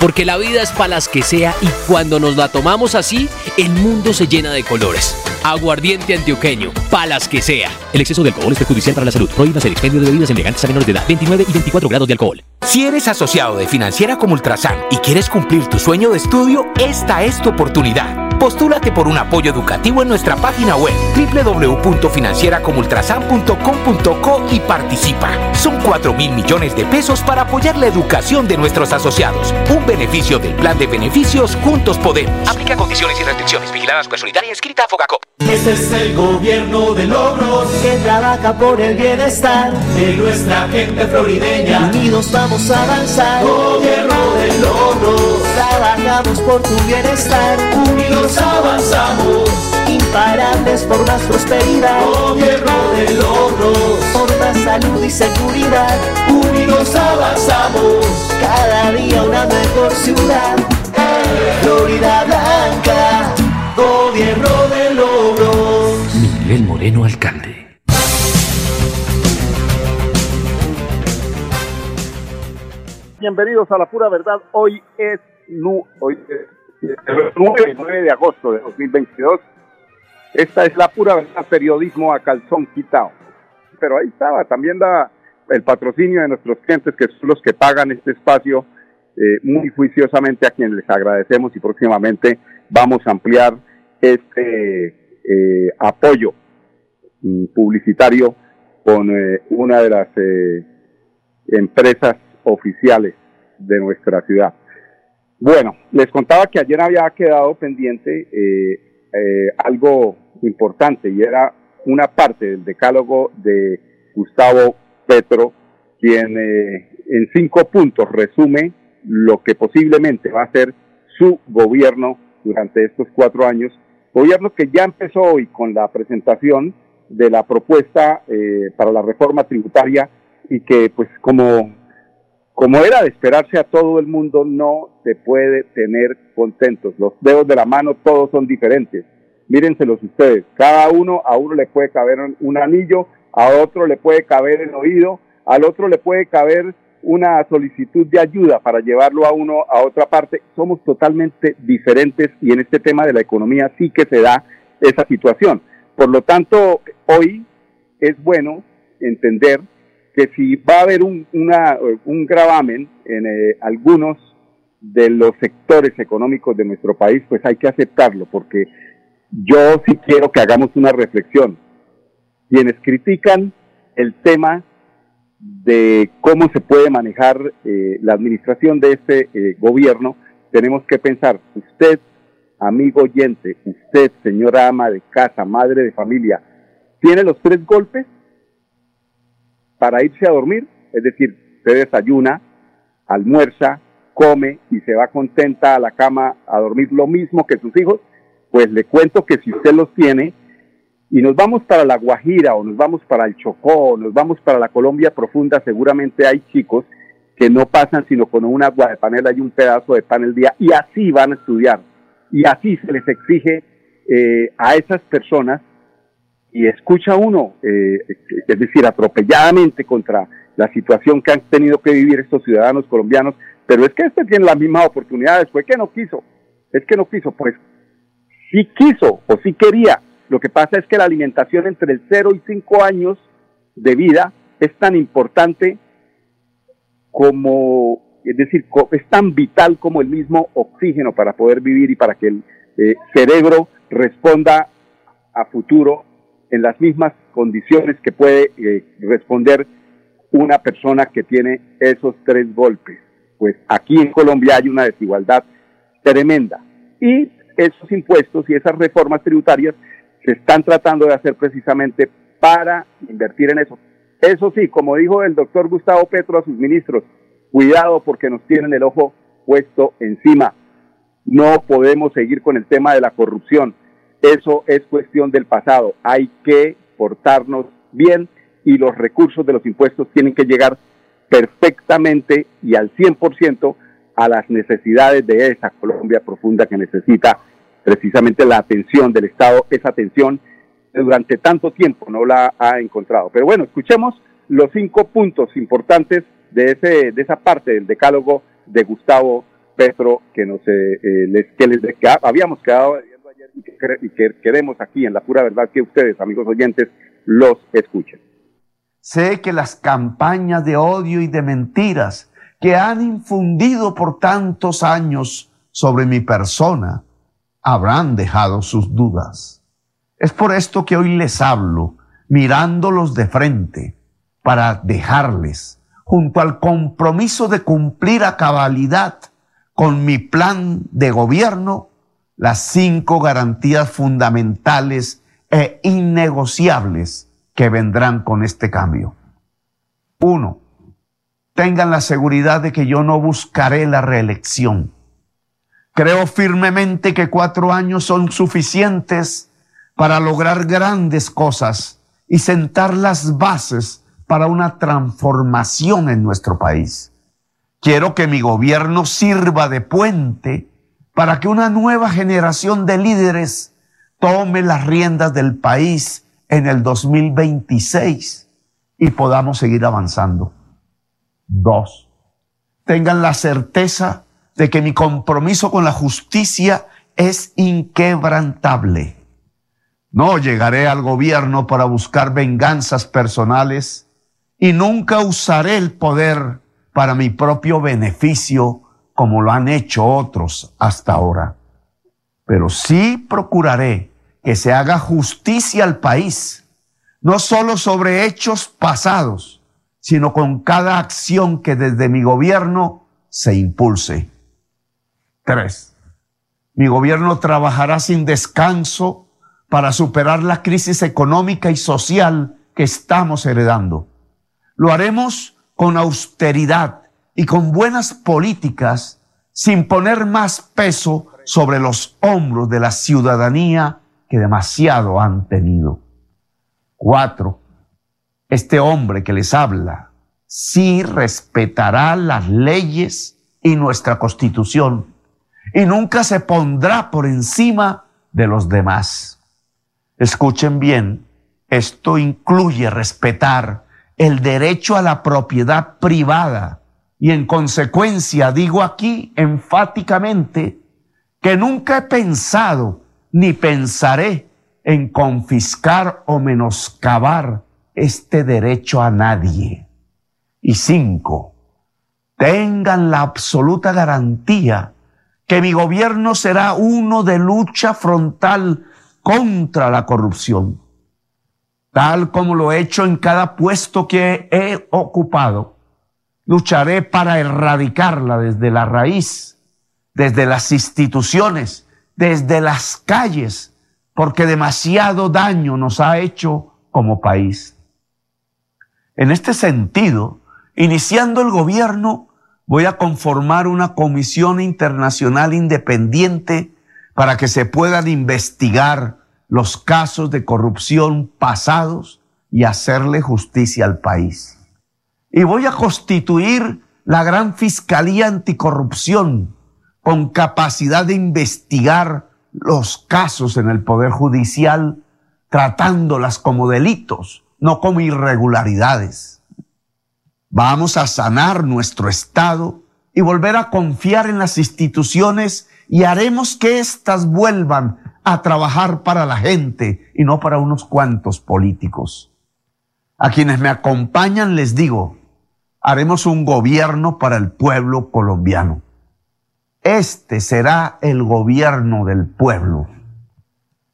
Porque la vida es para las que sea y cuando nos la tomamos así, el mundo se llena de colores. Aguardiente antioqueño, palas que sea. El exceso de alcohol es perjudicial para la salud. Prohíbas el expendio de bebidas elegantes a menores de edad. 29 y 24 grados de alcohol. Si eres asociado de Financiera como Ultrasan y quieres cumplir tu sueño de estudio, esta es tu oportunidad. Postúlate por un apoyo educativo en nuestra página web www.financieracomultrasan.com.co y participa. Son 4 mil millones de pesos para apoyar la educación de nuestros asociados. Un beneficio del plan de beneficios Juntos Podemos. Aplica condiciones y restricciones. Vigilada Supersolidaria inscrita a Fogacop. Este es el gobierno de logros que trabaja por el bienestar de nuestra gente florideña. Unidos vamos a avanzar. Gobierno de logros, trabajamos por tu bienestar. Unidos avanzamos, imparables por más prosperidad. Gobierno de logros, por más salud y seguridad. Unidos avanzamos, cada día una mejor ciudad. Florida Blanca, gobierno de logros. Miguel Moreno, alcalde. Bienvenidos a la pura verdad. Hoy es, nu, hoy es 9, 9 de agosto de 2022. Esta es la pura verdad, periodismo a calzón quitado. Pero ahí estaba también la, el patrocinio de nuestros clientes, que son los que pagan este espacio eh, muy juiciosamente, a quienes les agradecemos y próximamente vamos a ampliar este eh, apoyo mm, publicitario con eh, una de las empresas oficiales de nuestra ciudad. Bueno, les contaba que ayer había quedado pendiente eh, eh, algo importante y era una parte del decálogo de Gustavo Petro, quien eh, en cinco puntos resume lo que posiblemente va a ser su gobierno durante estos cuatro años, gobierno que ya empezó hoy con la presentación de la propuesta eh, para la reforma tributaria y que pues como como era de esperarse a todo el mundo, no se puede tener contentos. Los dedos de la mano todos son diferentes. Mírenselos ustedes. Cada uno, a uno le puede caber un anillo, a otro le puede caber el oído, al otro le puede caber una solicitud de ayuda para llevarlo a uno a otra parte. Somos totalmente diferentes y en este tema de la economía sí que se da esa situación. Por lo tanto, hoy es bueno entender que si va a haber un, un gravamen en eh, algunos de los sectores económicos de nuestro país, pues hay que aceptarlo, porque yo sí quiero que hagamos una reflexión. Quienes critican el tema de cómo se puede manejar eh, la administración de este eh, gobierno, tenemos que pensar, usted, amigo oyente, usted, señora ama de casa, madre de familia, ¿tiene los tres golpes para irse a dormir? Es decir, usted desayuna, almuerza, come y se va contenta a la cama a dormir lo mismo que sus hijos, pues le cuento que si usted los tiene, y nos vamos para la Guajira o nos vamos para el Chocó o nos vamos para la Colombia profunda, seguramente hay chicos que no pasan sino con un agua de panela y un pedazo de pan el día y así van a estudiar y así se les exige eh, a esas personas y escucha uno, eh, es decir, atropelladamente contra la situación que han tenido que vivir estos ciudadanos colombianos, pero es que este tiene las mismas oportunidades, fue que no quiso, es que no quiso, pues sí quiso o sí quería, lo que pasa es que la alimentación entre el 0 y 5 años de vida es tan importante como, es decir, es tan vital como el mismo oxígeno para poder vivir y para que el eh, cerebro responda a futuro en las mismas condiciones que puede eh, responder una persona que tiene esos tres golpes. Pues aquí en Colombia hay una desigualdad tremenda. Y esos impuestos y esas reformas tributarias se están tratando de hacer precisamente para invertir en eso. Eso sí, como dijo el doctor Gustavo Petro a sus ministros, cuidado porque nos tienen el ojo puesto encima. No podemos seguir con el tema de la corrupción. Eso es cuestión del pasado. Hay que portarnos bien y los recursos de los impuestos tienen que llegar perfectamente y al 100% a las necesidades de esa Colombia profunda que necesita precisamente la atención del Estado, esa atención durante tanto tiempo no la ha encontrado. Pero bueno, escuchemos los cinco puntos importantes de, ese, de esa parte del decálogo de Gustavo Petro que, nos, eh, eh, les, que, les, habíamos quedado que, queremos aquí en la pura verdad que ustedes, amigos oyentes, los escuchen. Sé que las campañas de odio y de mentiras que han infundido por tantos años sobre mi persona habrán dejado sus dudas. Es por esto que hoy les hablo, mirándolos de frente, para dejarles, junto al compromiso de cumplir a cabalidad con mi plan de gobierno, las cinco garantías fundamentales e innegociables que vendrán con este cambio. Uno, tengan la seguridad de que yo no buscaré la reelección. Creo firmemente que cuatro años son suficientes para lograr grandes cosas y sentar las bases para una transformación en nuestro país. Quiero que mi gobierno sirva de puente para que una nueva generación de líderes tome las riendas del país en el 2026 y podamos seguir avanzando. Dos, tengan la certeza de que mi compromiso con la justicia es inquebrantable. No llegaré al gobierno para buscar venganzas personales y nunca usaré el poder para mi propio beneficio como lo han hecho otros hasta ahora. Pero sí procuraré que se haga justicia al país, no solo sobre hechos pasados, sino con cada acción que desde mi gobierno se impulse. Tres, mi gobierno trabajará sin descanso para superar la crisis económica y social que estamos heredando. Lo haremos con austeridad y con buenas políticas sin poner más peso sobre los hombros de la ciudadanía que demasiado han tenido. Cuatro, este hombre que les habla sí respetará las leyes y nuestra constitución y nunca se pondrá por encima de los demás. Escuchen bien, esto incluye respetar el derecho a la propiedad privada y en consecuencia digo aquí enfáticamente que nunca he pensado ni pensaré en confiscar o menoscabar este derecho a nadie. Y cinco, tengan la absoluta garantía que mi gobierno será uno de lucha frontal contra la corrupción. tal como lo he hecho en cada puesto que he ocupado, lucharé para erradicarla desde la raíz, desde las instituciones, desde las calles, porque demasiado daño nos ha hecho como país. En este sentido, iniciando el gobierno, voy a conformar una comisión internacional independiente para que se puedan investigar los casos de corrupción pasados y hacerle justicia al país. Y voy a constituir la gran Fiscalía Anticorrupción con capacidad de investigar los casos en el Poder Judicial, tratándolas como delitos, no como irregularidades. Vamos a sanar nuestro Estado y volver a confiar en las instituciones y haremos que éstas vuelvan a trabajar para la gente y no para unos cuantos políticos. A quienes me acompañan les digo, haremos un gobierno para el pueblo colombiano. Este será el gobierno del pueblo.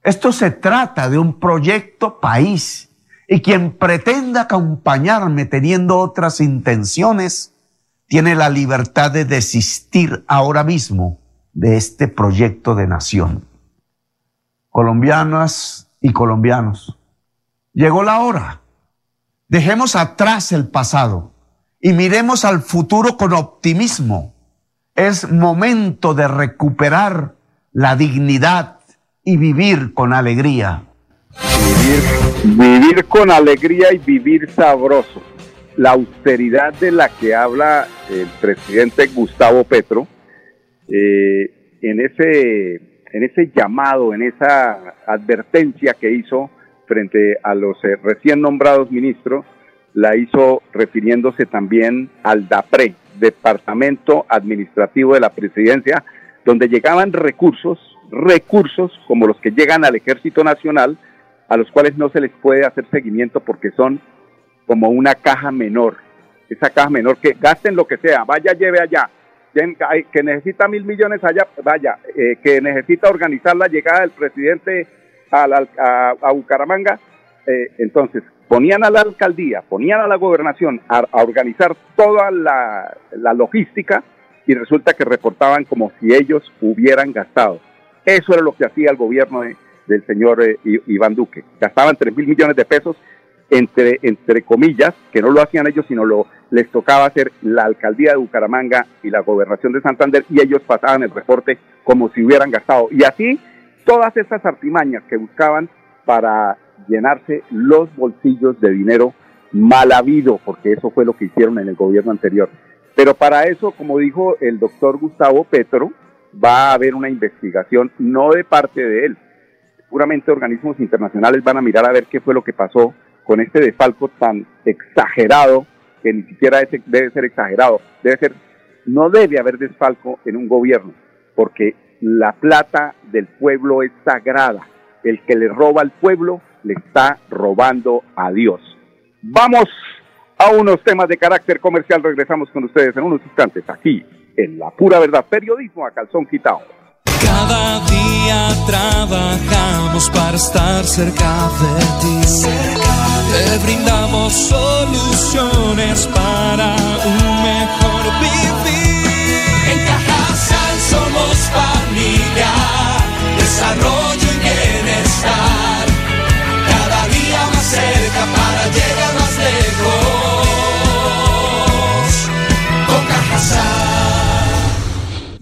Esto se trata de un proyecto país y quien pretenda acompañarme teniendo otras intenciones tiene la libertad de desistir ahora mismo de este proyecto de nación. Colombianas y colombianos, llegó la hora. Dejemos atrás el pasado y miremos al futuro con optimismo. Es momento de recuperar la dignidad y vivir con alegría. Vivir, con alegría y vivir sabroso. La austeridad de la que habla el presidente Gustavo Petro, eh, en, ese, en ese llamado, en esa advertencia que hizo frente a los eh, recién nombrados ministros, la hizo refiriéndose también al DAPRE, Departamento Administrativo de la Presidencia, donde llegaban recursos, recursos como los que llegan al Ejército Nacional, a los cuales no se les puede hacer seguimiento porque son como una caja menor. Esa caja menor que gasten lo que sea, vaya, lleve allá, que necesita mil millones allá, vaya, eh, que necesita organizar la llegada del presidente a, a, Bucaramanga, eh, entonces ponían a la alcaldía, ponían a la gobernación a, organizar toda la, logística y resulta que reportaban como si ellos hubieran gastado. Eso era lo que hacía el gobierno del señor eh, Iván Duque. Gastaban tres mil millones de pesos entre, entre comillas, que no lo hacían ellos, sino lo les tocaba hacer la alcaldía de Bucaramanga y la gobernación de Santander y ellos pasaban el reporte como si hubieran gastado. Y así todas estas artimañas que buscaban para llenarse los bolsillos de dinero mal habido, porque eso fue lo que hicieron en el gobierno anterior. Pero para eso, como dijo el doctor Gustavo Petro, va a haber una investigación no de parte de él. Seguramente organismos internacionales van a mirar a ver qué fue lo que pasó con este desfalco tan exagerado, que ni siquiera debe ser exagerado, debe ser, no debe haber desfalco en un gobierno, porque la plata del pueblo es sagrada. El que le roba al pueblo le está robando a Dios. Vamos a unos temas de carácter comercial. Regresamos con ustedes en unos instantes aquí en La Pura Verdad. Periodismo a calzón quitado. Cada día trabajamos para estar cerca de ti. Te brindamos soluciones para un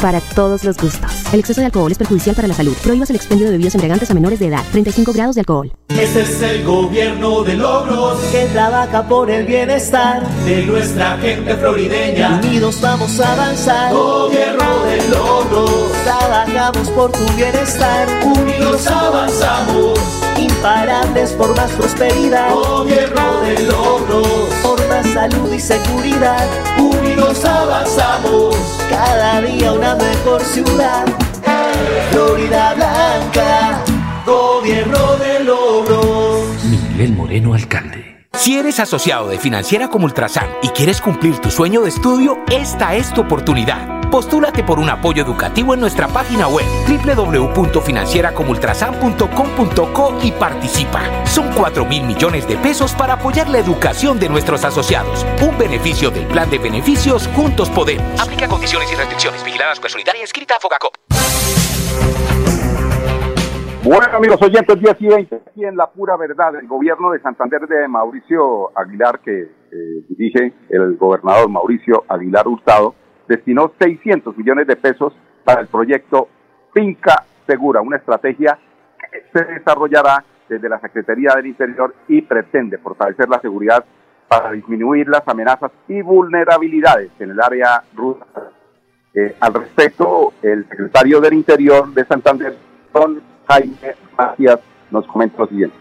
para todos los gustos. El exceso de alcohol es perjudicial para la salud. Prohíbas el expendio de bebidas embriagantes a menores de edad. 35 grados de alcohol. Este es el gobierno de logros que trabaja por el bienestar de nuestra gente florideña. Unidos vamos a avanzar. Gobierno de logros. Trabajamos por tu bienestar. Unidos avanzamos. Imparables por más prosperidad. Gobierno de logros. Por más salud y seguridad. Unidos avanzamos. Cada día una mejor ciudad. Florida Blanca. Gobierno de logros. Miguel Moreno, alcalde. Si eres asociado de Financiera como Ultrasan y quieres cumplir tu sueño de estudio, esta es tu oportunidad. Postúlate por un apoyo educativo en nuestra página web www.financieracomultrasan.com.co y participa. Son 4 mil millones de pesos para apoyar la educación de nuestros asociados. Un beneficio del plan de beneficios Juntos Podemos. Aplica condiciones y restricciones. Vigiladas por Solidaria inscrita a Fogacop. Bueno, amigos oyentes, 10 y 20, aquí en La Pura Verdad, el gobierno de Santander de Mauricio Aguilar, que eh, dirige el gobernador Mauricio Aguilar Hurtado, destinó 600 millones de pesos para el proyecto Finca Segura, una estrategia que se desarrollará desde la Secretaría del Interior y pretende fortalecer la seguridad para disminuir las amenazas y vulnerabilidades en el área rural. Eh, al respecto, el secretario del Interior de Santander, don Jaime Macías, nos comenta lo siguiente.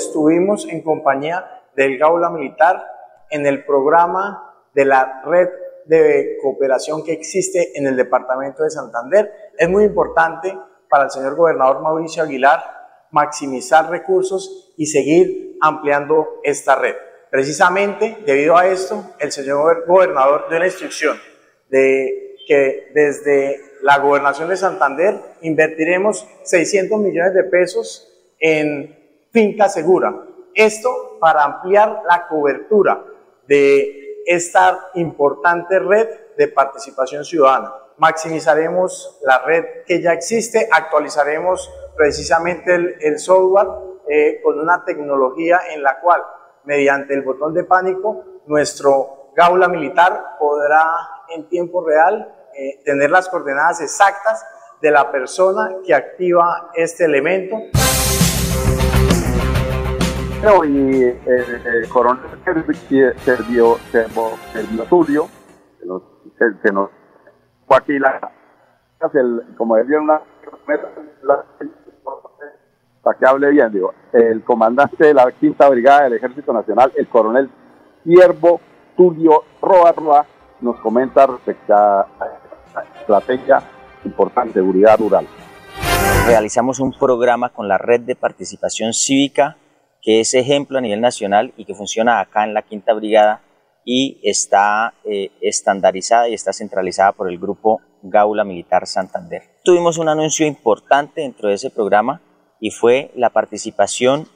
Estuvimos en compañía del Gaula Militar en el programa de la red de cooperación que existe en el departamento de Santander. Es muy importante para el señor gobernador Mauricio Aguilar maximizar recursos y seguir ampliando esta red. Precisamente debido a esto, el señor gobernador dio la instrucción de que desde la gobernación de Santander invertiremos 600 millones de pesos en finca segura. Esto para ampliar la cobertura de esta importante red de participación ciudadana. Maximizaremos la red que ya existe, actualizaremos precisamente el, software eh, con una tecnología en la cual, mediante el botón de pánico, nuestro gaula militar podrá en tiempo real eh, tener las coordenadas exactas de la persona que activa este elemento y el, el coronel Servio, Sergio Tulio, que nos, que nos fue aquí la, el, como una para que hable bien, digo, el comandante de la quinta brigada del Ejército Nacional, el coronel Siervo Tulio Roa Roa, nos comenta respecto a la estrategia importante seguridad rural. Realizamos un programa con la red de participación cívica que es ejemplo a nivel nacional y que funciona acá en la Quinta Brigada y está eh, estandarizada y está centralizada por el grupo Gaula Militar Santander. Tuvimos un anuncio importante dentro de ese programa y fue la participación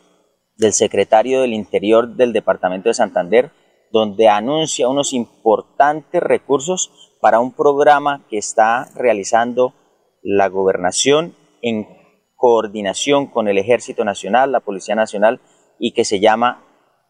del secretario del Interior del Departamento de Santander, donde anuncia unos importantes recursos para un programa que está realizando la gobernación en coordinación con el Ejército Nacional, la Policía Nacional y que se llama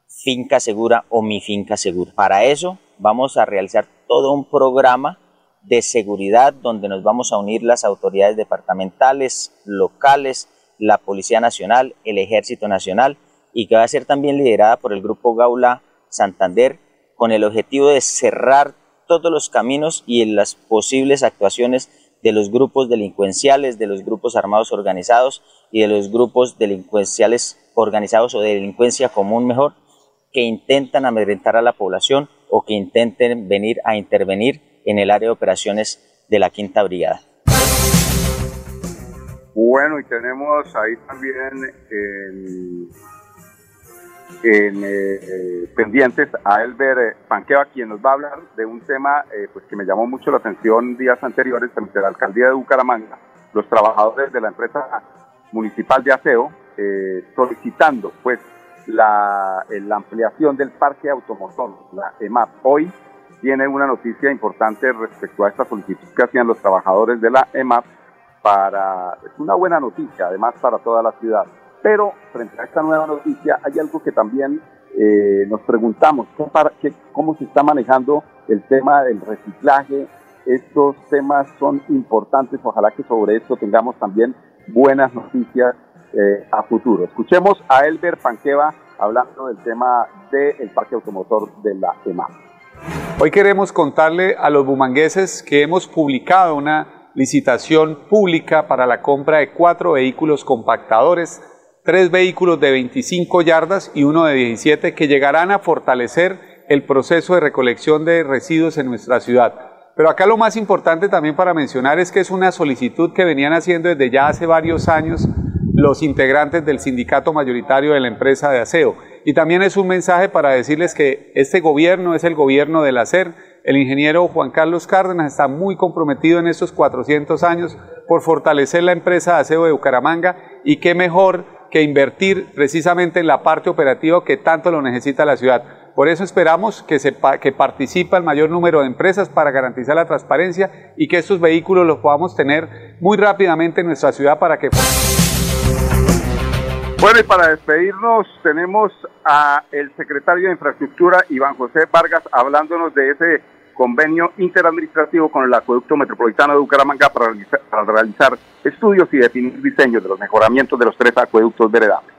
Finca Segura o Mi Finca Segura. Para eso vamos a realizar todo un programa de seguridad donde nos vamos a unir las autoridades departamentales, locales, la Policía Nacional, el Ejército Nacional y que va a ser también liderada por el Grupo Gaula Santander con el objetivo de cerrar todos los caminos y las posibles actuaciones de los grupos delincuenciales, de los grupos armados organizados y de los grupos delincuenciales organizados o de delincuencia común mejor, que intentan amedrentar a la población o que intenten venir a intervenir en el área de operaciones de la Quinta Brigada. Bueno, y tenemos ahí también en, eh, eh, pendientes a Elber eh, Panqueva, quien nos va a hablar de un tema pues que me llamó mucho la atención días anteriores frente a la alcaldía de Bucaramanga, los trabajadores de la empresa municipal de aseo solicitando pues la, la ampliación del parque automotor, la EMAP. Hoy tiene una noticia importante respecto a esta solicitud que hacían los trabajadores de la EMAP para, es una buena noticia además para toda la ciudad. Pero frente a esta nueva noticia hay algo que también eh, nos preguntamos, ¿qué para, qué, ¿cómo se está manejando el tema del reciclaje? Estos temas son importantes, ojalá que sobre esto tengamos también buenas noticias eh, a futuro. Escuchemos a Elber Panqueva hablando del tema del parque automotor de la EMA. Hoy queremos contarle a los bumangueses que hemos publicado una licitación pública para la compra de cuatro vehículos compactadores, tres vehículos de 25 yardas y uno de 17 que llegarán a fortalecer el proceso de recolección de residuos en nuestra ciudad. Pero acá lo más importante también para mencionar es que es una solicitud que venían haciendo desde ya hace varios años los integrantes del sindicato mayoritario de la empresa de aseo. Y también es un mensaje para decirles que este gobierno es el gobierno del hacer, el ingeniero Juan Carlos Cárdenas está muy comprometido en estos 400 años por fortalecer la empresa de aseo de Bucaramanga y qué mejor que invertir precisamente en la parte operativa que tanto lo necesita la ciudad. Por eso esperamos que, se, que el mayor número de empresas para garantizar la transparencia y que estos vehículos los podamos tener muy rápidamente en nuestra ciudad para que... Bueno, y para despedirnos tenemos a el secretario de Infraestructura, Iván José Vargas, hablándonos de ese convenio interadministrativo con el Acueducto Metropolitano de Bucaramanga para realizar, estudios y definir diseños de los mejoramientos de los tres acueductos veredables.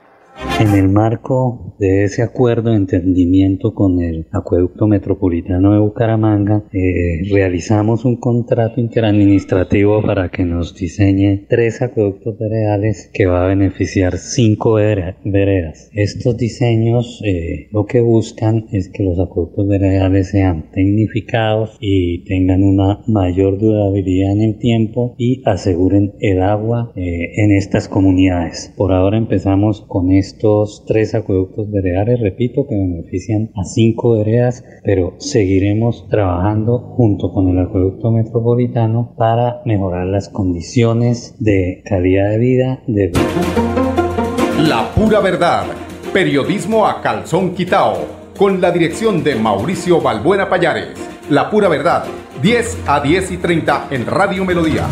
En el marco de ese acuerdo de entendimiento con el Acueducto Metropolitano de Bucaramanga, eh, realizamos un contrato interadministrativo para que nos diseñe tres acueductos veredales que va a beneficiar cinco veredas. Estos diseños eh, lo que buscan es que los acueductos veredales sean tecnificados y tengan una mayor durabilidad en el tiempo y aseguren el agua eh, en estas comunidades. Por ahora empezamos con estos tres acueductos veredales, repito, que benefician a cinco veredas, pero seguiremos trabajando junto con el acueducto metropolitano para mejorar las condiciones de calidad de vida de La pura verdad, periodismo a calzón quitao, con la dirección de Mauricio Balbuena Payares. La pura verdad, 10 a 10 y 30 en Radio Melodía.